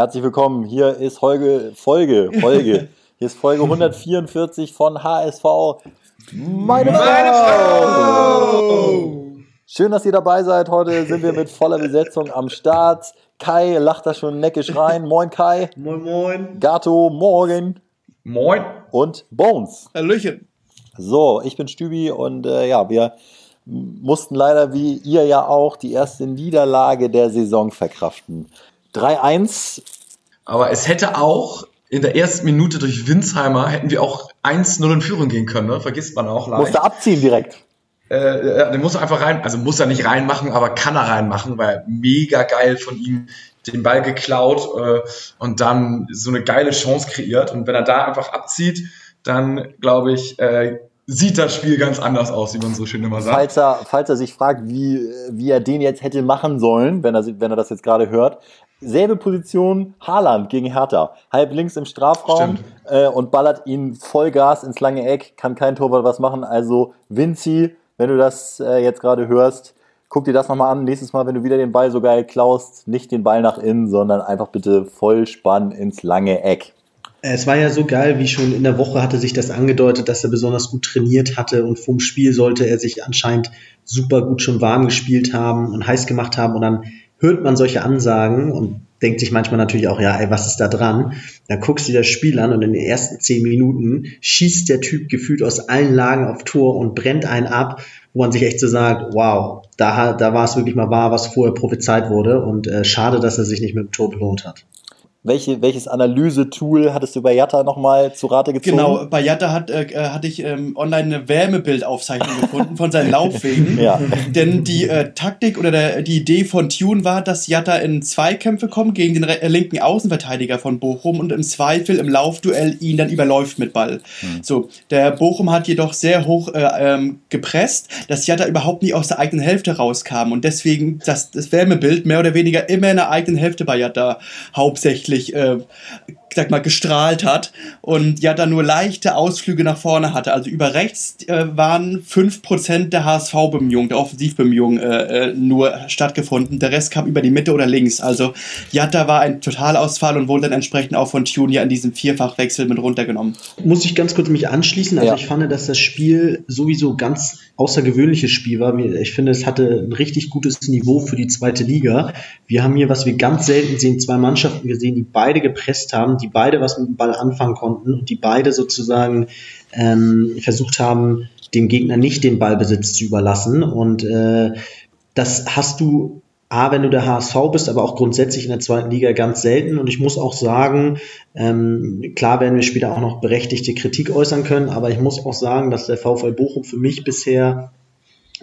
Herzlich willkommen. Hier ist Folge, Folge, Folge. Hier ist Folge 144 von HSV. Meine, Meine Frau! Schön, dass ihr dabei seid. Heute sind wir mit voller Besetzung am Start. Kai lacht da schon neckisch rein. Moin Kai. Moin moin. Gato, morgen. Moin. Und Bones. Hallöchen. So, ich bin Stübi und äh, ja, wir mussten leider wie ihr ja auch die erste Niederlage der Saison verkraften. 3-1. Aber es hätte auch in der ersten Minute durch Winsheimer hätten wir auch 1-0 in Führung gehen können, ne? Vergisst man auch leicht. Musste abziehen direkt. Äh, den muss er einfach rein, also muss er nicht reinmachen, aber kann er reinmachen, weil mega geil von ihm den Ball geklaut äh, und dann so eine geile Chance kreiert. Und wenn er da einfach abzieht, dann glaube ich, äh, sieht das Spiel ganz anders aus, wie man so schön immer sagt. Falls er, falls er sich fragt, wie, wie er den jetzt hätte machen sollen, wenn er, wenn er das jetzt gerade hört, selbe Position Haaland gegen Hertha. Halb links im Strafraum äh, und ballert ihn Vollgas ins lange Eck, kann kein Torwart was machen. Also Vinci, wenn du das äh, jetzt gerade hörst, guck dir das nochmal an. Nächstes Mal, wenn du wieder den Ball so geil klaust, nicht den Ball nach innen, sondern einfach bitte Vollspann ins lange Eck. Es war ja so geil, wie schon in der Woche hatte sich das angedeutet, dass er besonders gut trainiert hatte und vom Spiel sollte er sich anscheinend super gut schon warm gespielt haben und heiß gemacht haben und dann hört man solche Ansagen und denkt sich manchmal natürlich auch, ja, ey, was ist da dran? Dann guckst du dir das Spiel an und in den ersten zehn Minuten schießt der Typ gefühlt aus allen Lagen auf Tor und brennt einen ab, wo man sich echt so sagt, wow, da, da war es wirklich mal wahr, was vorher prophezeit wurde und äh, schade, dass er sich nicht mit dem Tor belohnt hat. Welche, welches Analyse-Tool hattest du bei Yatta nochmal zu Rate gezogen? Genau, bei Yatta hat, äh, äh, hatte ich ähm, online eine Wärmebildaufzeichnung gefunden von seinen Laufwegen. ja. Denn die äh, Taktik oder der, die Idee von Tune war, dass Yatta in Zweikämpfe kommt gegen den äh, linken Außenverteidiger von Bochum und im Zweifel im Laufduell ihn dann überläuft mit Ball. Hm. So, der Bochum hat jedoch sehr hoch äh, ähm, gepresst, dass Yatta überhaupt nicht aus der eigenen Hälfte rauskam und deswegen das, das Wärmebild mehr oder weniger immer in der eigenen Hälfte bei Yatta hauptsächlich wirklich äh, sag mal, gestrahlt hat und ja dann nur leichte Ausflüge nach vorne hatte. Also über rechts äh, waren 5% der HSV-Bemühungen, der Offensivbemühungen äh, äh, nur stattgefunden. Der Rest kam über die Mitte oder links. Also Jatta war ein Totalausfall und wurde dann entsprechend auch von Tune ja in diesem Vierfachwechsel mit runtergenommen. Muss ich ganz kurz mich anschließen. Also ja. ich fand, dass das Spiel sowieso ganz außergewöhnliches Spiel war. Ich finde, es hatte ein richtig gutes Niveau für die zweite Liga. Wir haben hier, was wir ganz selten sehen, zwei Mannschaften gesehen, die beide gepresst haben, die beide was mit dem Ball anfangen konnten und die beide sozusagen ähm, versucht haben, dem Gegner nicht den Ballbesitz zu überlassen. Und äh, das hast du A, wenn du der HSV bist, aber auch grundsätzlich in der zweiten Liga ganz selten. Und ich muss auch sagen, ähm, klar werden wir später auch noch berechtigte Kritik äußern können, aber ich muss auch sagen, dass der VfL Bochum für mich bisher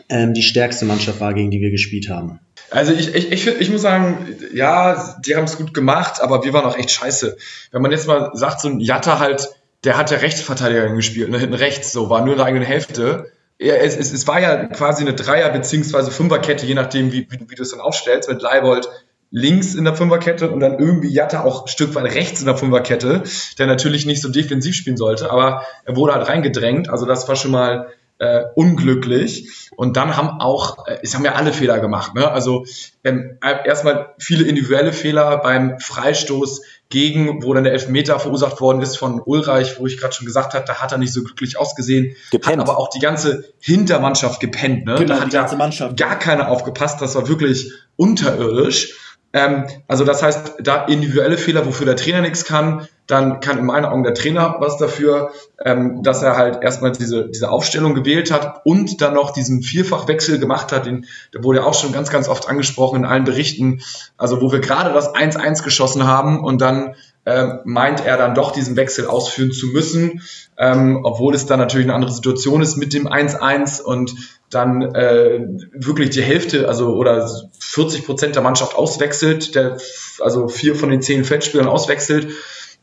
ähm, die stärkste Mannschaft war, gegen die wir gespielt haben. Also ich, ich, ich, ich muss sagen, ja, die haben es gut gemacht, aber wir waren auch echt scheiße. Wenn man jetzt mal sagt, so ein Jatta halt, der hat ja Rechtsverteidiger gespielt, ne, hinten rechts, so, war nur in der eigenen Hälfte. Ja, es, es, es war ja quasi eine Dreier- bzw. Fünferkette, je nachdem, wie, wie, wie du es dann aufstellst, mit Leibold links in der Fünferkette und dann irgendwie Jatta auch ein Stück weit rechts in der Fünferkette, der natürlich nicht so defensiv spielen sollte, aber er wurde halt reingedrängt. Also das war schon mal äh, unglücklich. Und dann haben auch, äh, es haben ja alle Fehler gemacht. Ne? Also ähm, erstmal viele individuelle Fehler beim Freistoß gegen, wo dann der Elfmeter verursacht worden ist von Ulreich, wo ich gerade schon gesagt habe, da hat er nicht so glücklich ausgesehen. Gepennt. Hat aber auch die ganze Hintermannschaft gepennt. Ne? Genau, da hat die ganze Mannschaft. gar keiner aufgepasst. Das war wirklich unterirdisch. Ähm, also das heißt, da individuelle Fehler, wofür der Trainer nichts kann, dann kann in meinen Augen der Trainer was dafür, ähm, dass er halt erstmal diese, diese Aufstellung gewählt hat und dann noch diesen Vierfachwechsel gemacht hat, den, der wurde ja auch schon ganz, ganz oft angesprochen in allen Berichten, also wo wir gerade das 1-1 geschossen haben und dann äh, meint er dann doch diesen Wechsel ausführen zu müssen, ähm, obwohl es dann natürlich eine andere Situation ist mit dem 1-1 und dann äh, wirklich die Hälfte, also oder 40 Prozent der Mannschaft auswechselt, der also vier von den zehn Feldspielern auswechselt.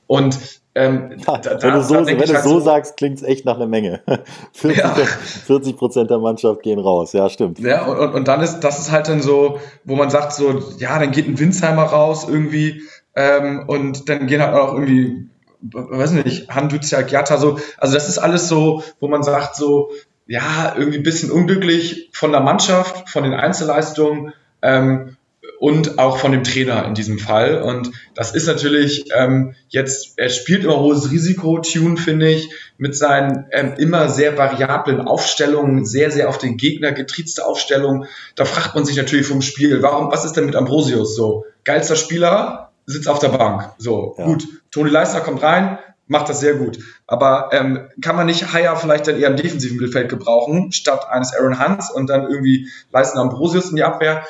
Und ähm, ja, da, wenn du so, wenn du halt so sagst, klingt es echt nach einer Menge. 40 Prozent ja. der Mannschaft gehen raus, ja, stimmt. Ja, und, und dann ist, das ist halt dann so, wo man sagt, so, ja, dann geht ein Winsheimer raus irgendwie, ähm, und dann gehen halt auch irgendwie, weiß nicht, Handuzia, Giatta, so, also das ist alles so, wo man sagt, so, ja, irgendwie ein bisschen unglücklich von der Mannschaft, von den Einzelleistungen, ähm, und auch von dem Trainer in diesem Fall. Und das ist natürlich ähm, jetzt, er spielt immer hohes Risiko, Tune, finde ich, mit seinen ähm, immer sehr variablen Aufstellungen, sehr, sehr auf den Gegner getriezte Aufstellungen. Da fragt man sich natürlich vom Spiel, warum, was ist denn mit Ambrosius so? Geilster Spieler, sitzt auf der Bank. So, ja. gut. Toni Leisner kommt rein, macht das sehr gut. Aber ähm, kann man nicht Haier vielleicht dann eher im defensiven Mittelfeld gebrauchen, statt eines Aaron Hunts und dann irgendwie Leisner Ambrosius in die Abwehr?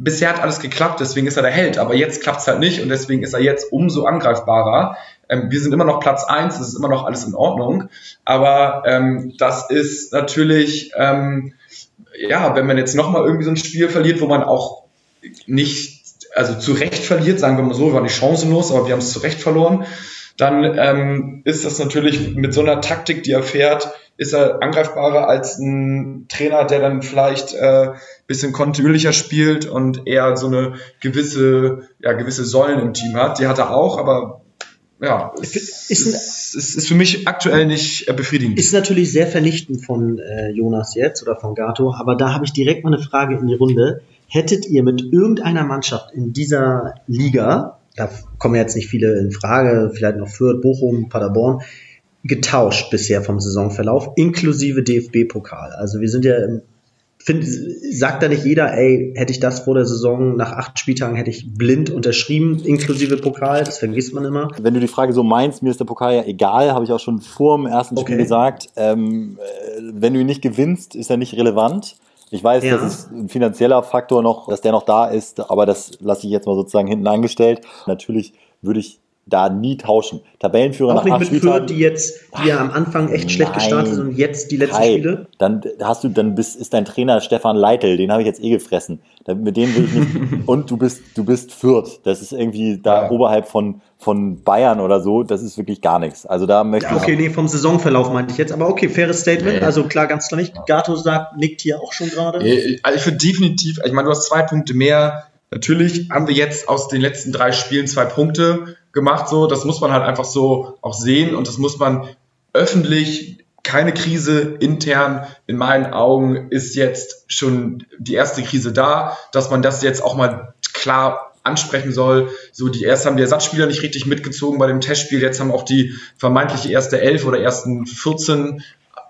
bisher hat alles geklappt, deswegen ist er der Held, aber jetzt klappt es halt nicht und deswegen ist er jetzt umso angreifbarer. Ähm, wir sind immer noch Platz eins, das ist immer noch alles in Ordnung, aber ähm, das ist natürlich, ähm, ja, wenn man jetzt nochmal irgendwie so ein Spiel verliert, wo man auch nicht, also zu Recht verliert, sagen wir mal so, wir waren nicht chancenlos, aber wir haben es zu Recht verloren, dann ähm, ist das natürlich mit so einer Taktik, die er fährt, ist er angreifbarer als ein Trainer, der dann vielleicht äh, bisschen kontinuierlicher spielt und eher so eine gewisse, ja, gewisse Säulen im Team hat. Die hat er auch, aber ja, es ist, ist, ist, ist für mich aktuell nicht äh, befriedigend. Ist natürlich sehr vernichtend von äh, Jonas jetzt oder von Gato, aber da habe ich direkt mal eine Frage in die Runde. Hättet ihr mit irgendeiner Mannschaft in dieser Liga, da kommen jetzt nicht viele in Frage, vielleicht noch Fürth, Bochum, Paderborn, getauscht bisher vom Saisonverlauf, inklusive DFB-Pokal. Also wir sind ja Find, sagt da nicht jeder, ey, hätte ich das vor der Saison nach acht Spieltagen hätte ich blind unterschrieben, inklusive Pokal, das vergisst man immer. Wenn du die Frage so meinst, mir ist der Pokal ja egal, habe ich auch schon vor dem ersten Spiel okay. gesagt. Ähm, äh, wenn du ihn nicht gewinnst, ist er nicht relevant. Ich weiß, ja. das ist ein finanzieller Faktor noch, dass der noch da ist, aber das lasse ich jetzt mal sozusagen hinten angestellt. Natürlich würde ich da nie tauschen. Tabellenführer Auch nach nicht mit Fürth, die jetzt, die ja am Anfang echt Nein. schlecht gestartet sind und jetzt die letzten Kai, Spiele. Dann hast du, dann bist, ist dein Trainer Stefan Leitl, den habe ich jetzt eh gefressen. Mit dem will ich nicht. und du bist, du bist Fürth. Das ist irgendwie da ja. oberhalb von, von Bayern oder so. Das ist wirklich gar nichts. Also da möchte ja, okay, nee, vom Saisonverlauf meinte ich jetzt. Aber okay, faires Statement. Nee. Also klar, ganz klar nicht. Gato sagt, nickt hier auch schon gerade. Also ich würde definitiv, ich meine, du hast zwei Punkte mehr. Natürlich haben wir jetzt aus den letzten drei Spielen zwei Punkte gemacht. So, das muss man halt einfach so auch sehen und das muss man öffentlich keine Krise intern. In meinen Augen ist jetzt schon die erste Krise da, dass man das jetzt auch mal klar ansprechen soll. So, die erst haben die Ersatzspieler nicht richtig mitgezogen bei dem Testspiel. Jetzt haben auch die vermeintliche erste Elf oder ersten 14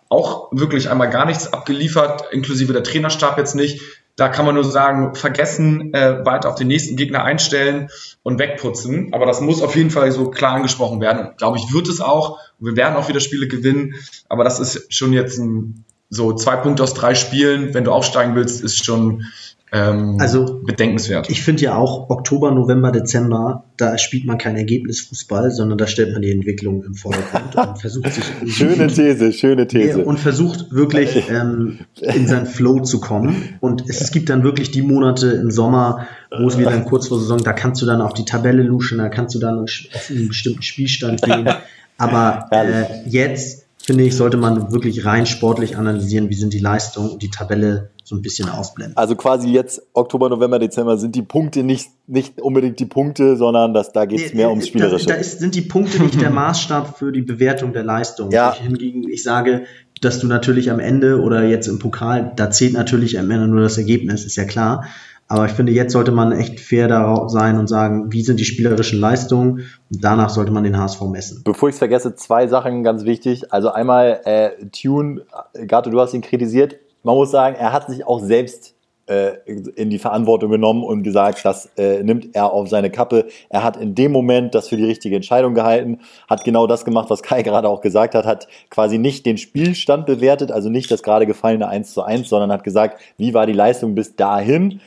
auch wirklich einmal gar nichts abgeliefert, inklusive der Trainerstab jetzt nicht. Da kann man nur sagen, vergessen, äh, weiter auf den nächsten Gegner einstellen und wegputzen. Aber das muss auf jeden Fall so klar angesprochen werden. Und glaube ich, wird es auch. Wir werden auch wieder Spiele gewinnen. Aber das ist schon jetzt ein, so zwei Punkte aus drei Spielen. Wenn du aufsteigen willst, ist schon ähm, also, bedenkenswert. Ich finde ja auch Oktober, November, Dezember, da spielt man kein Ergebnisfußball, sondern da stellt man die Entwicklung im Vordergrund und versucht sich. schöne These, schöne These. Und versucht wirklich ähm, in seinen Flow zu kommen. Und es, es gibt dann wirklich die Monate im Sommer, wo es wieder dann kurz vor Saison, da kannst du dann auf die Tabelle luschen, da kannst du dann auf einen bestimmten Spielstand gehen. Aber äh, jetzt finde ich, sollte man wirklich rein sportlich analysieren, wie sind die Leistungen und die Tabelle so ein bisschen ausblenden. Also quasi jetzt Oktober, November, Dezember sind die Punkte nicht, nicht unbedingt die Punkte, sondern das, da geht es mehr ums Spielerische. Da, da ist, sind die Punkte nicht der Maßstab für die Bewertung der Leistung. Ja. Ich hingegen, ich sage, dass du natürlich am Ende oder jetzt im Pokal, da zählt natürlich am Ende nur das Ergebnis, ist ja klar. Aber ich finde, jetzt sollte man echt fair darauf sein und sagen, wie sind die spielerischen Leistungen und danach sollte man den HSV messen. Bevor ich es vergesse, zwei Sachen ganz wichtig. Also einmal äh, Tune, Gato, du hast ihn kritisiert. Man muss sagen, er hat sich auch selbst äh, in die Verantwortung genommen und gesagt, das äh, nimmt er auf seine Kappe. Er hat in dem Moment das für die richtige Entscheidung gehalten, hat genau das gemacht, was Kai gerade auch gesagt hat, hat quasi nicht den Spielstand bewertet, also nicht das gerade gefallene 1 zu 1, sondern hat gesagt, wie war die Leistung bis dahin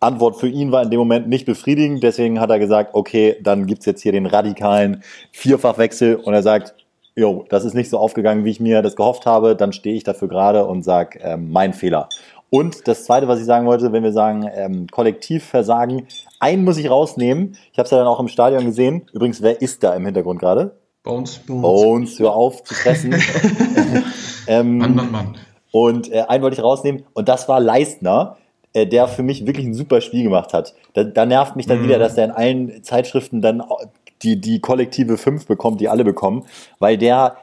Antwort für ihn war in dem Moment nicht befriedigend. Deswegen hat er gesagt, okay, dann gibt's jetzt hier den radikalen Vierfachwechsel und er sagt, jo, das ist nicht so aufgegangen, wie ich mir das gehofft habe, dann stehe ich dafür gerade und sage, ähm, mein Fehler. Und das Zweite, was ich sagen wollte, wenn wir sagen ähm, Kollektivversagen, einen muss ich rausnehmen. Ich habe es ja dann auch im Stadion gesehen. Übrigens, wer ist da im Hintergrund gerade? Bones. Bones. Bones, hör auf zu fressen. ähm, Mann, Mann, Mann. Und äh, einen wollte ich rausnehmen und das war Leistner äh, der für mich wirklich ein super Spiel gemacht hat. Da, da nervt mich dann mhm. wieder, dass der in allen Zeitschriften dann die, die kollektive 5 bekommt, die alle bekommen, weil der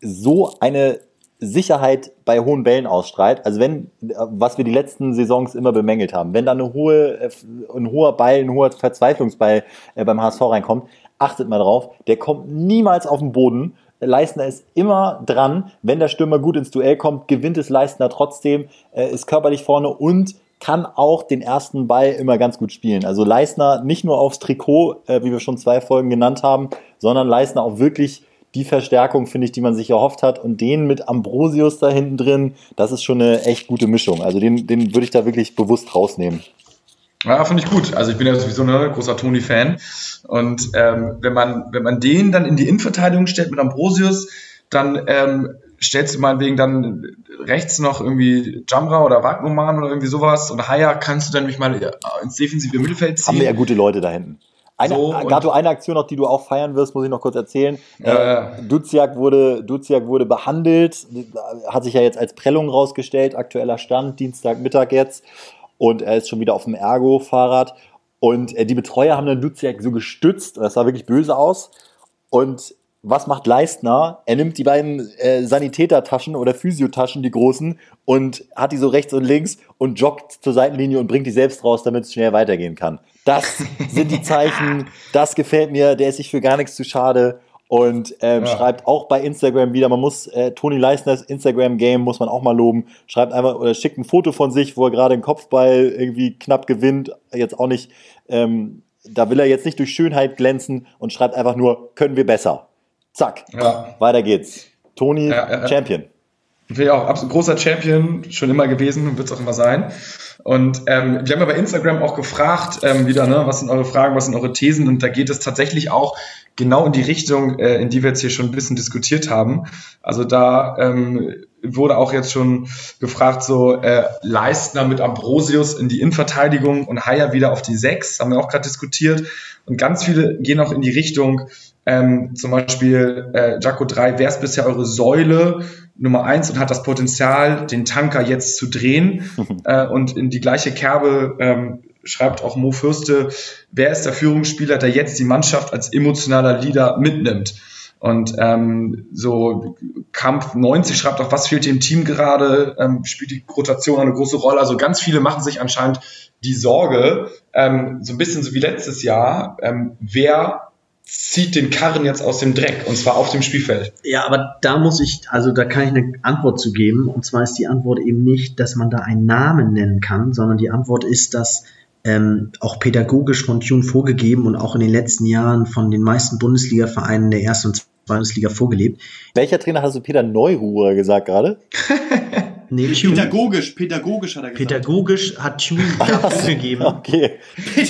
so eine Sicherheit bei hohen Bällen ausstrahlt. Also wenn, was wir die letzten Saisons immer bemängelt haben, wenn da eine hohe, äh, ein hoher Ball, ein hoher Verzweiflungsball äh, beim HSV reinkommt, achtet mal drauf, der kommt niemals auf den Boden. Leistner ist immer dran. Wenn der Stürmer gut ins Duell kommt, gewinnt es Leistner trotzdem, äh, ist körperlich vorne und kann auch den ersten Ball immer ganz gut spielen. Also Leistner nicht nur aufs Trikot, äh, wie wir schon zwei Folgen genannt haben, sondern Leistner auch wirklich die Verstärkung, finde ich, die man sich erhofft hat. Und den mit Ambrosius da hinten drin, das ist schon eine echt gute Mischung. Also den, den würde ich da wirklich bewusst rausnehmen. Ja, finde ich gut. Also ich bin ja sowieso ein großer Toni-Fan. Und ähm, wenn, man, wenn man den dann in die Innenverteidigung stellt mit Ambrosius, dann ähm, stellst du meinetwegen dann rechts noch irgendwie Jamra oder Wagnumann oder irgendwie sowas und Haya kannst du dann mich mal ins defensive Mittelfeld ziehen. Haben wir ja gute Leute da hinten. Eine, so, Gato, eine Aktion noch, die du auch feiern wirst, muss ich noch kurz erzählen. Ja, äh, Duziak, wurde, Duziak wurde behandelt, hat sich ja jetzt als Prellung rausgestellt, aktueller Stand, Dienstagmittag jetzt. Und er ist schon wieder auf dem Ergo-Fahrrad. Und äh, die Betreuer haben dann Duziak so gestützt, das sah wirklich böse aus. Und was macht Leistner? Er nimmt die beiden äh, Sanitätertaschen oder Physiotaschen, die großen, und hat die so rechts und links und joggt zur Seitenlinie und bringt die selbst raus, damit es schnell weitergehen kann. Das sind die Zeichen, das gefällt mir, der ist sich für gar nichts zu schade und ähm, ja. schreibt auch bei Instagram wieder, man muss äh, Toni Leisners Instagram-Game muss man auch mal loben. Schreibt einfach oder schickt ein Foto von sich, wo er gerade einen Kopfball irgendwie knapp gewinnt, jetzt auch nicht, ähm, da will er jetzt nicht durch Schönheit glänzen und schreibt einfach nur, können wir besser. Zack. Ja. Weiter geht's. Toni, ja, Champion. Finde ich auch absolut großer Champion, schon immer gewesen und wird es auch immer sein. Und ähm, wir haben ja bei Instagram auch gefragt, ähm, wieder, ne, was sind eure Fragen, was sind eure Thesen? Und da geht es tatsächlich auch genau in die Richtung, äh, in die wir jetzt hier schon ein bisschen diskutiert haben. Also da ähm, wurde auch jetzt schon gefragt, so äh, Leistner mit Ambrosius in die Innenverteidigung und Haier wieder auf die Sechs, haben wir auch gerade diskutiert. Und ganz viele gehen auch in die Richtung, ähm, zum Beispiel äh, Jaco 3, wer ist bisher eure Säule Nummer eins und hat das Potenzial, den Tanker jetzt zu drehen äh, und in die gleiche Kerbe ähm, schreibt auch Mo Fürste, wer ist der Führungsspieler, der jetzt die Mannschaft als emotionaler Leader mitnimmt? Und ähm, so Kampf 90 schreibt auch, was fehlt dem Team gerade, ähm, spielt die Rotation eine große Rolle. Also ganz viele machen sich anscheinend die Sorge, ähm, so ein bisschen so wie letztes Jahr, ähm, wer zieht den Karren jetzt aus dem Dreck und zwar auf dem Spielfeld. Ja, aber da muss ich, also da kann ich eine Antwort zu geben und zwar ist die Antwort eben nicht, dass man da einen Namen nennen kann, sondern die Antwort ist, dass ähm, auch pädagogisch von Tune vorgegeben und auch in den letzten Jahren von den meisten Bundesliga-Vereinen der ersten und zweiten Bundesliga vorgelebt. Welcher Trainer hast du Peter Neururer gesagt gerade? Nee, Tune. Pädagogisch, pädagogisch hat er gesagt. Pädagogisch hat Tune ja vorgegeben. Okay.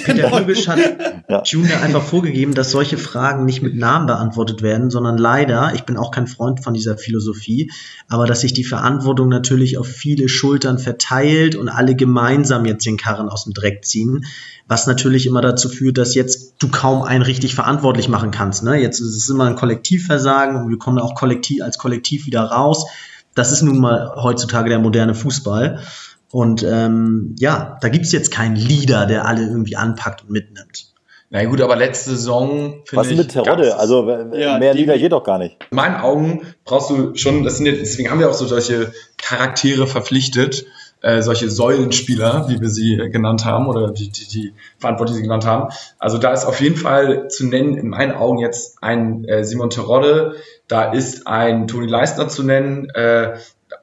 Pädagogisch hat ja. Tune ja einfach vorgegeben, dass solche Fragen nicht mit Namen beantwortet werden, sondern leider, ich bin auch kein Freund von dieser Philosophie, aber dass sich die Verantwortung natürlich auf viele Schultern verteilt und alle gemeinsam jetzt den Karren aus dem Dreck ziehen, was natürlich immer dazu führt, dass jetzt du kaum einen richtig verantwortlich machen kannst. Ne? Jetzt ist es immer ein Kollektivversagen und wir kommen auch kollektiv als Kollektiv wieder raus das ist nun mal heutzutage der moderne Fußball. Und ähm, ja, da gibt's jetzt keinen Leader, der alle irgendwie anpackt und mitnimmt. Na gut, aber letzte Saison Was ist mit Terodde? Also ja, mehr Liga geht doch gar nicht. In meinen Augen brauchst du schon, das sind jetzt, deswegen haben wir auch so solche Charaktere verpflichtet, äh, solche Säulenspieler, wie wir sie genannt haben, oder die, die, die Verantwortlichen sie genannt haben. Also da ist auf jeden Fall zu nennen, in meinen Augen jetzt ein äh, Simon Terodde, da ist ein Toni Leistner zu nennen, äh,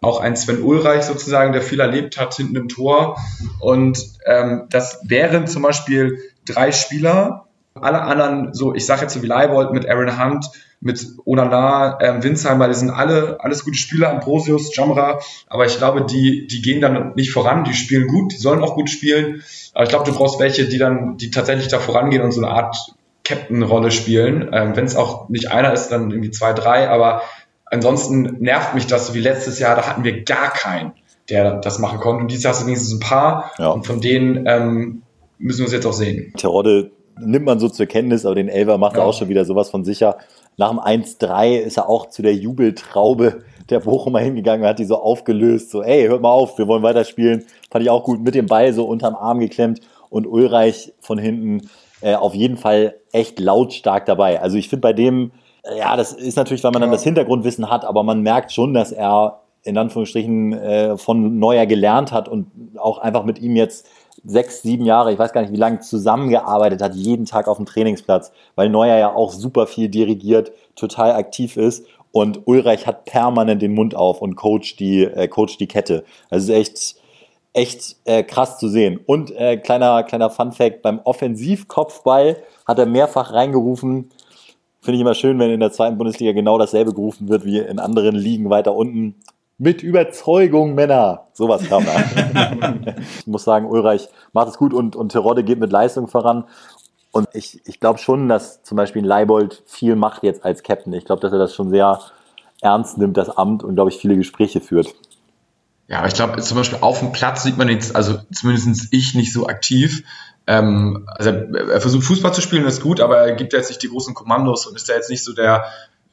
auch ein Sven Ulreich sozusagen, der viel erlebt hat hinten im Tor. Und ähm, das wären zum Beispiel drei Spieler. Alle anderen, so ich sage jetzt so wie Leibold mit Aaron Hunt, mit Onana, ähm, Winsheimer, die sind alle alles gute Spieler, Ambrosius, Jamra, aber ich glaube, die, die gehen dann nicht voran, die spielen gut, die sollen auch gut spielen, aber ich glaube, du brauchst welche, die dann, die tatsächlich da vorangehen und so eine Art Captain-Rolle spielen. Ähm, Wenn es auch nicht einer ist, dann irgendwie zwei, drei. Aber ansonsten nervt mich das wie letztes Jahr. Da hatten wir gar keinen, der das machen konnte. Und dieses Jahr hast du wenigstens ein paar. Ja. Und von denen ähm, müssen wir es jetzt auch sehen. Terodde nimmt man so zur Kenntnis, aber den Elver macht ja. er auch schon wieder sowas von sicher. Nach dem 1-3 ist er auch zu der Jubeltraube der Bochumer hingegangen und hat die so aufgelöst. So, ey, hört mal auf, wir wollen weiterspielen. Fand ich auch gut. Mit dem Ball so unterm Arm geklemmt und Ulreich von hinten äh, auf jeden Fall echt lautstark dabei. Also ich finde bei dem, äh, ja, das ist natürlich, weil man dann das Hintergrundwissen hat, aber man merkt schon, dass er in Anführungsstrichen äh, von Neuer gelernt hat und auch einfach mit ihm jetzt sechs, sieben Jahre, ich weiß gar nicht wie lange, zusammengearbeitet hat, jeden Tag auf dem Trainingsplatz, weil Neuer ja auch super viel dirigiert, total aktiv ist und Ulreich hat permanent den Mund auf und coacht die, äh, coacht die Kette. Also ist echt, echt äh, krass zu sehen. Und äh, kleiner, kleiner Fun Fact, beim Offensivkopfball hat er mehrfach reingerufen, Finde ich immer schön, wenn in der zweiten Bundesliga genau dasselbe gerufen wird wie in anderen Ligen weiter unten. Mit Überzeugung, Männer. Sowas kam da. ich muss sagen, Ulreich macht es gut und, und Terodde geht mit Leistung voran. Und ich, ich glaube schon, dass zum Beispiel Leibold viel macht jetzt als Captain. Ich glaube, dass er das schon sehr ernst nimmt, das Amt, und glaube ich, viele Gespräche führt. Ja, aber ich glaube, zum Beispiel auf dem Platz sieht man jetzt, also zumindest ich nicht so aktiv. Ähm, also er versucht Fußball zu spielen, das ist gut, aber er gibt jetzt nicht die großen Kommandos und ist ja jetzt nicht so der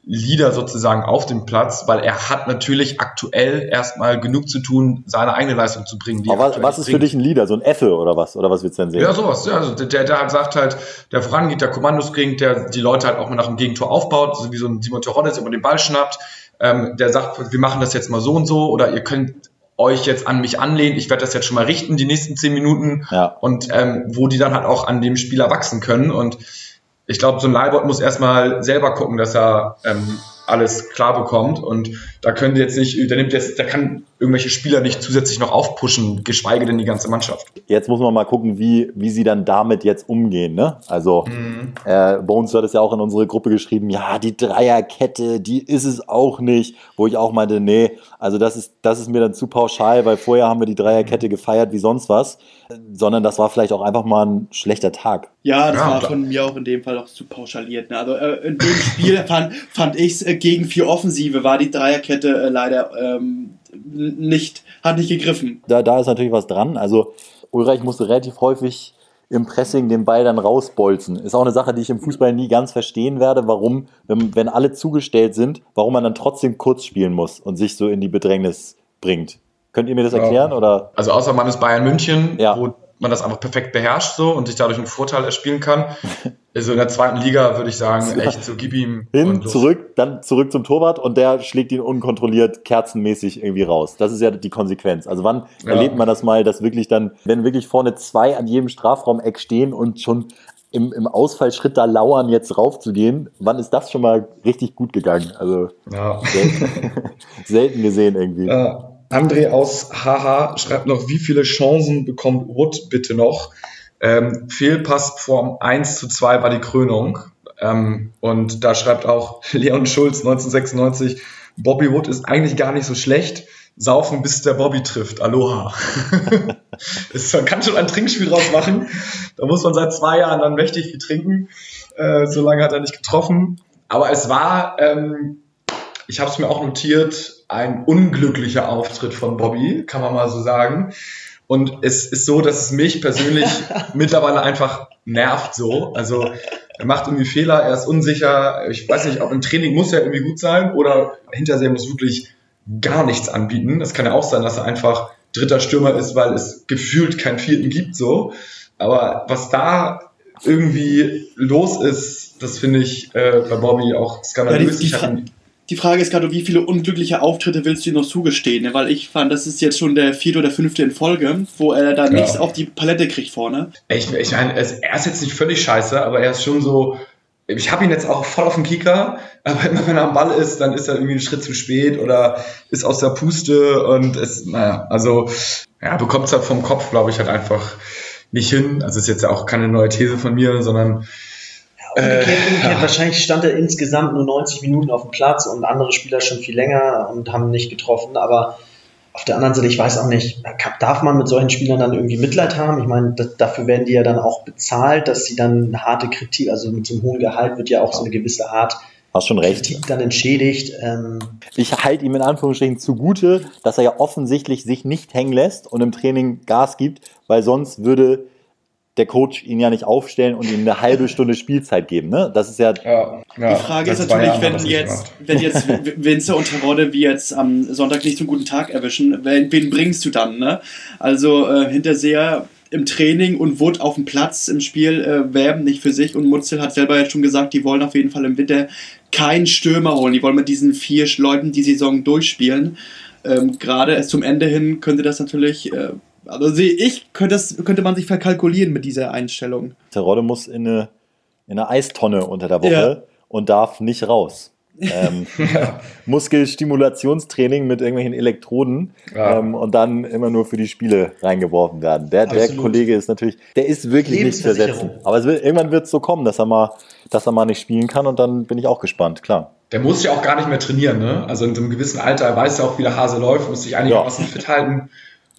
Leader sozusagen auf dem Platz, weil er hat natürlich aktuell erstmal genug zu tun, seine eigene Leistung zu bringen. Aber was ist bringt. für dich ein Leader? So ein Effe oder was? Oder was willst du denn sehen? Ja, sowas. Ja, also der, der halt sagt halt, der vorangeht, der Kommandos bringt, der die Leute halt auch mal nach dem Gegentor aufbaut, so wie so ein Simon Teroddes immer den Ball schnappt. Ähm, der sagt, wir machen das jetzt mal so und so oder ihr könnt euch jetzt an mich anlehnen, ich werde das jetzt schon mal richten, die nächsten zehn Minuten ja. und ähm, wo die dann halt auch an dem Spieler wachsen können und ich glaube, so ein Leihbot muss erstmal selber gucken, dass er ähm, alles klar bekommt. Und da können die jetzt nicht, der nimmt jetzt, der kann irgendwelche Spieler nicht zusätzlich noch aufpushen, geschweige denn die ganze Mannschaft. Jetzt muss man mal gucken, wie, wie sie dann damit jetzt umgehen. Ne? Also mhm. äh, Bones hat es ja auch in unsere Gruppe geschrieben, ja, die Dreierkette, die ist es auch nicht. Wo ich auch meinte, nee, also das ist, das ist mir dann zu pauschal, weil vorher haben wir die Dreierkette gefeiert wie sonst was, sondern das war vielleicht auch einfach mal ein schlechter Tag. Ja, das ja, war klar. von mir auch in dem Fall auch zu pauschaliert. Ne? Also äh, in dem Spiel fand, fand ich es äh, gegen vier Offensive war die Dreierkette äh, leider ähm, nicht, hat nicht gegriffen. Da, da ist natürlich was dran. Also Ulreich musste relativ häufig im Pressing den Ball dann rausbolzen. Ist auch eine Sache, die ich im Fußball nie ganz verstehen werde, warum, wenn, wenn alle zugestellt sind, warum man dann trotzdem kurz spielen muss und sich so in die Bedrängnis bringt. Könnt ihr mir das erklären? Ja. Oder? Also außer man ist Bayern München, ja. wo man das einfach perfekt beherrscht so und sich dadurch einen Vorteil erspielen kann. Also in der zweiten Liga würde ich sagen, echt so gib ihm. Hin, zurück, dann zurück zum Torwart und der schlägt ihn unkontrolliert kerzenmäßig irgendwie raus. Das ist ja die Konsequenz. Also wann ja. erlebt man das mal, dass wirklich dann, wenn wirklich vorne zwei an jedem Strafraumeck stehen und schon im, im Ausfallschritt da lauern, jetzt raufzugehen, wann ist das schon mal richtig gut gegangen? Also ja. selten, selten gesehen irgendwie. Ja. André aus Haha schreibt noch, wie viele Chancen bekommt Wood bitte noch? Ähm, Fehlpassform 1 zu 2 war die Krönung. Ähm, und da schreibt auch Leon Schulz 1996, Bobby Wood ist eigentlich gar nicht so schlecht. Saufen, bis der Bobby trifft. Aloha. man kann schon ein Trinkspiel draus machen. Da muss man seit zwei Jahren dann mächtig viel trinken. Äh, so lange hat er nicht getroffen. Aber es war, ähm, ich habe es mir auch notiert, ein unglücklicher Auftritt von Bobby, kann man mal so sagen. Und es ist so, dass es mich persönlich mittlerweile einfach nervt so. Also er macht irgendwie Fehler, er ist unsicher. Ich weiß nicht, ob im Training muss er irgendwie gut sein oder hinterher muss wirklich gar nichts anbieten. Es kann ja auch sein, dass er einfach dritter Stürmer ist, weil es gefühlt keinen vierten gibt so. Aber was da irgendwie los ist, das finde ich äh, bei Bobby auch skandalös. Ja, die, die, die Frage ist gerade, wie viele unglückliche Auftritte willst du ihm noch zugestehen? Ne? Weil ich fand, das ist jetzt schon der vierte oder fünfte in Folge, wo er da ja. nichts auf die Palette kriegt vorne. Ich, ich meine, er ist jetzt nicht völlig scheiße, aber er ist schon so. Ich habe ihn jetzt auch voll auf dem Kicker, aber immer wenn er am Ball ist, dann ist er irgendwie einen Schritt zu spät oder ist aus der Puste und es, naja, also ja, bekommt es halt vom Kopf, glaube ich, halt einfach nicht hin. Also ist jetzt ja auch keine neue These von mir, sondern Umgekehrt, äh, umgekehrt ja. wahrscheinlich stand er insgesamt nur 90 Minuten auf dem Platz und andere Spieler schon viel länger und haben nicht getroffen. Aber auf der anderen Seite, ich weiß auch nicht, darf man mit solchen Spielern dann irgendwie Mitleid haben? Ich meine, das, dafür werden die ja dann auch bezahlt, dass sie dann eine harte Kritik, also mit so einem hohen Gehalt wird ja auch so eine gewisse Art Hast schon recht. Kritik dann entschädigt. Ähm ich halte ihm in Anführungsstrichen zugute, dass er ja offensichtlich sich nicht hängen lässt und im Training Gas gibt, weil sonst würde der Coach ihn ja nicht aufstellen und ihm eine halbe Stunde Spielzeit geben. Ne? Das ist ja. ja, ja die Frage ist natürlich, wenn jetzt, wenn jetzt Winzer und Terodde wie jetzt am Sonntag nicht so einen guten Tag erwischen, wen, wen bringst du dann? Ne? Also äh, Hinterseher im Training und Wood auf dem Platz im Spiel äh, werben nicht für sich und Mutzel hat selber jetzt schon gesagt, die wollen auf jeden Fall im Winter keinen Stürmer holen. Die wollen mit diesen vier Leuten die Saison durchspielen. ähm, gerade zum Ende hin könnte das natürlich, äh, also sehe ich, könnte, das, könnte man sich verkalkulieren mit dieser Einstellung. Terodde muss in eine, in eine Eistonne unter der Woche ja. und darf nicht raus. ähm, Muskelstimulationstraining mit irgendwelchen Elektroden ja. ähm, und dann immer nur für die Spiele reingeworfen werden. Der, der Kollege ist natürlich, der ist wirklich nicht zu ersetzen. Aber wird, irgendwann wird es so kommen, dass er, mal, dass er mal nicht spielen kann und dann bin ich auch gespannt, klar der muss ja auch gar nicht mehr trainieren, ne? Also in einem gewissen Alter, er weiß ja auch, wie der Hase läuft, muss sich einigermaßen ja. fit halten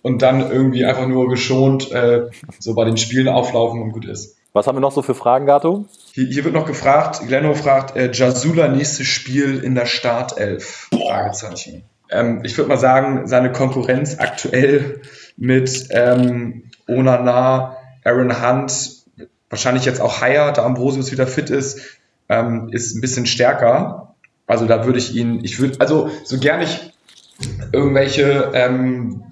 und dann irgendwie einfach nur geschont äh, so bei den Spielen auflaufen und gut ist. Was haben wir noch so für Fragen, Gato? Hier, hier wird noch gefragt, Glenno fragt, äh, Jasula nächstes Spiel in der Startelf? Fragezeichen. Ähm, ich würde mal sagen, seine Konkurrenz aktuell mit ähm, Onana, Aaron Hunt, wahrscheinlich jetzt auch Haya, da Ambrosius wieder fit ist, ähm, ist ein bisschen stärker. Also da würde ich ihn, ich würde, also so gern ich irgendwelche ähm,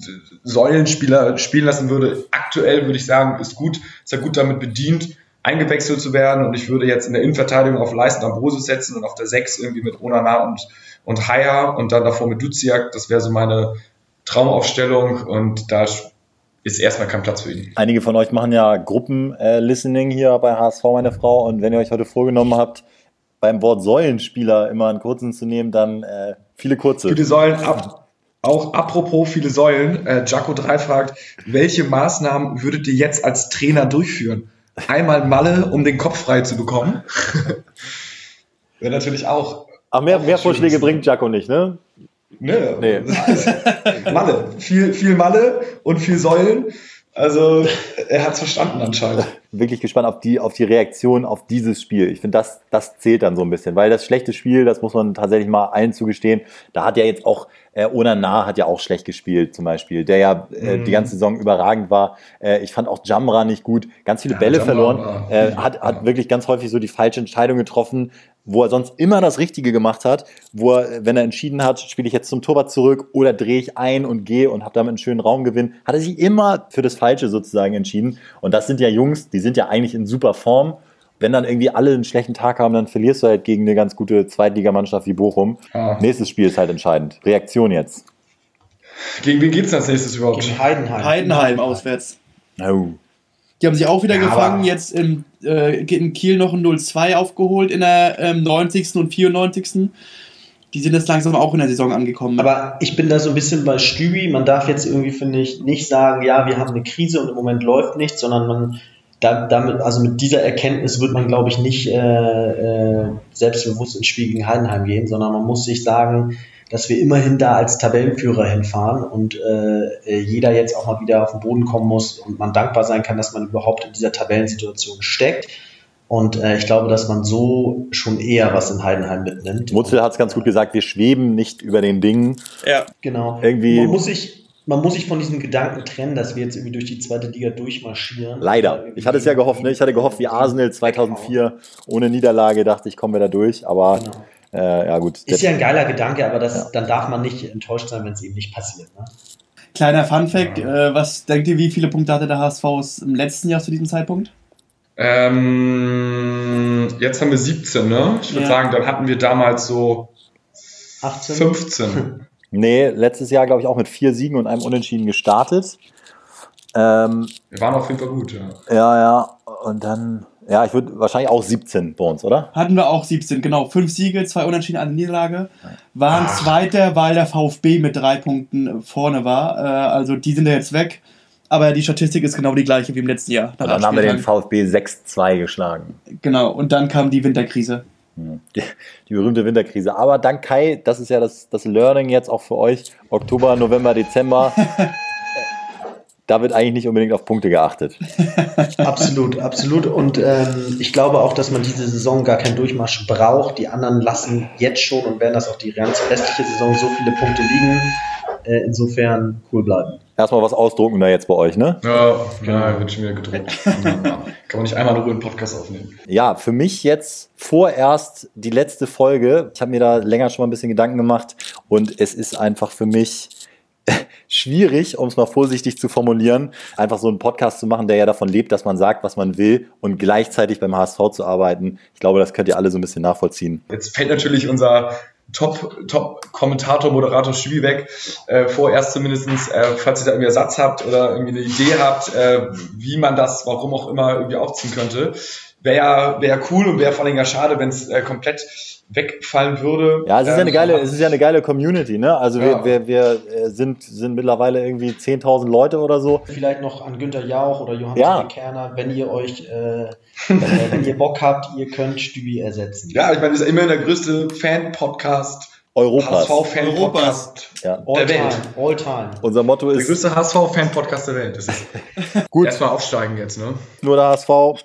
Säulenspieler spielen lassen würde, aktuell würde ich sagen, ist gut, ist er gut damit bedient, eingewechselt zu werden. Und ich würde jetzt in der Innenverteidigung auf Leisten Ambrosius setzen und auf der 6 irgendwie mit Onana und, und Haya und dann davor mit Duziak, das wäre so meine Traumaufstellung und da ist erstmal kein Platz für ihn. Einige von euch machen ja Gruppen-Listening hier bei HSV, meine Frau, und wenn ihr euch heute vorgenommen habt, beim Wort Säulenspieler immer einen kurzen zu nehmen, dann äh, viele kurze. Viele Säulen ab. Auch apropos viele Säulen, äh, Jaco 3 fragt, welche Maßnahmen würdet ihr jetzt als Trainer durchführen? Einmal Malle, um den Kopf frei zu bekommen. Wäre natürlich auch. Ach, mehr, mehr Vorschläge bringt Jaco nicht, ne? Nö. Nee. Malle. Viel, viel Malle und viel Säulen. Also er hat es verstanden anscheinend. Wirklich gespannt auf die, auf die Reaktion auf dieses Spiel. Ich finde, das, das zählt dann so ein bisschen, weil das schlechte Spiel, das muss man tatsächlich mal allen zugestehen, da hat ja jetzt auch, äh, Onana hat ja auch schlecht gespielt zum Beispiel, der ja äh, mm. die ganze Saison überragend war. Äh, ich fand auch Jamra nicht gut, ganz viele ja, Bälle Jamra verloren, äh, hat, hat wirklich ganz häufig so die falsche Entscheidung getroffen, wo er sonst immer das Richtige gemacht hat, wo er, wenn er entschieden hat, spiele ich jetzt zum Torwart zurück oder drehe ich ein und gehe und habe damit einen schönen Raumgewinn, hat er sich immer für das Falsche sozusagen entschieden. Und das sind ja Jungs, die sind ja eigentlich in super Form. Wenn dann irgendwie alle einen schlechten Tag haben, dann verlierst du halt gegen eine ganz gute Zweitligamannschaft wie Bochum. Ah. Nächstes Spiel ist halt entscheidend. Reaktion jetzt. Gegen wen geht's als nächstes überhaupt? Gegen Heidenheim. Heidenheim auswärts. Oh. Die haben sich auch wieder ja, gefangen, jetzt in, äh, in Kiel noch ein 0-2 aufgeholt in der ähm, 90. und 94. Die sind jetzt langsam auch in der Saison angekommen. Aber ich bin da so ein bisschen bei Stübi. Man darf jetzt irgendwie, finde ich, nicht sagen, ja, wir haben eine Krise und im Moment läuft nichts, sondern man da, damit, also mit dieser Erkenntnis wird man, glaube ich, nicht äh, äh, selbstbewusst ins Spiel gegen Heidenheim gehen, sondern man muss sich sagen, dass wir immerhin da als Tabellenführer hinfahren und äh, äh, jeder jetzt auch mal wieder auf den Boden kommen muss und man dankbar sein kann, dass man überhaupt in dieser Tabellensituation steckt. Und äh, ich glaube, dass man so schon eher was in Heidenheim mitnimmt. Mutzel hat es ganz gut gesagt, wir schweben nicht über den Dingen. Ja, genau. Irgendwie man muss sich man muss sich von diesem Gedanken trennen, dass wir jetzt irgendwie durch die zweite Liga durchmarschieren. Leider. Ich hatte es ja gehofft, ne? Ich hatte gehofft, wie Arsenal 2004 genau. ohne Niederlage dachte ich, kommen wir da durch, aber genau. Äh, ja, gut. Ist ja ein geiler Gedanke, aber das, ja. dann darf man nicht enttäuscht sein, wenn es eben nicht passiert. Ne? Kleiner Fun-Fact: ja. äh, Was denkt ihr, wie viele Punkte hatte der HSV im letzten Jahr zu diesem Zeitpunkt? Ähm, jetzt haben wir 17, ne? Ich würde ja. sagen, dann hatten wir damals so 18? 15. nee, letztes Jahr, glaube ich, auch mit vier Siegen und einem Unentschieden gestartet. Ähm, wir waren auf jeden Fall gut, ja. Ja, ja. Und dann ja, ich würde wahrscheinlich auch 17 bei uns, oder? Hatten wir auch 17, genau. Fünf Siege, zwei Unentschieden, eine Niederlage. Waren Ach. Zweiter, weil der VfB mit drei Punkten vorne war. Äh, also die sind ja jetzt weg. Aber die Statistik ist genau die gleiche wie im letzten Jahr. Dann haben wir den VfB 6-2 geschlagen. Genau, und dann kam die Winterkrise. Hm. Die, die, berühmte Winterkrise. Aber dank Kai, das ist ja das, das Learning jetzt auch für euch. Oktober, November, Dezember. da wird eigentlich nicht unbedingt auf Punkte geachtet. absolut, absolut. Und ähm, ich glaube auch, dass man diese Saison gar keinen Durchmarsch braucht. Die anderen lassen jetzt schon und werden das auch die ganz restliche Saison so viele Punkte liegen. Äh, insofern cool bleiben. Erstmal was ausdrucken da jetzt bei euch, ne? Ja, ja wird schon wieder gedruckt. Kann man nicht einmal nur einen Podcast aufnehmen. Ja, für mich jetzt vorerst die letzte Folge. Ich habe mir da länger schon mal ein bisschen Gedanken gemacht und es ist einfach für mich schwierig, um es mal vorsichtig zu formulieren, einfach so einen Podcast zu machen, der ja davon lebt, dass man sagt, was man will und gleichzeitig beim HSV zu arbeiten. Ich glaube, das könnt ihr alle so ein bisschen nachvollziehen. Jetzt fällt natürlich unser Top, Top Moderator Stübi weg. Äh, vorerst zumindestens, äh, falls ihr da irgendwie Ersatz habt oder irgendwie eine Idee habt, äh, wie man das, warum auch immer, irgendwie aufziehen könnte. Wäre wär cool und wäre vor allem ja schade, wenn es äh, komplett wegfallen würde. Ja, es ist ja eine ähm, geile, es ist ja eine geile Community, ne? Also ja. wir, wir, wir äh, sind, sind mittlerweile irgendwie 10.000 Leute oder so. Vielleicht noch an Günther Jauch oder Johannes ja. Kerner, wenn ihr euch, äh, äh, wenn ihr Bock habt, ihr könnt Stübi ersetzen. Ja, ich meine, das ist immerhin der größte Fan-Podcast Europas. HSV-Fan-Podcast ja. der Welt. All time. Unser Motto ist. Der größte HSV-Fan-Podcast der Welt. Das ist Gut. Erstmal aufsteigen jetzt, ne? Nur der HSV.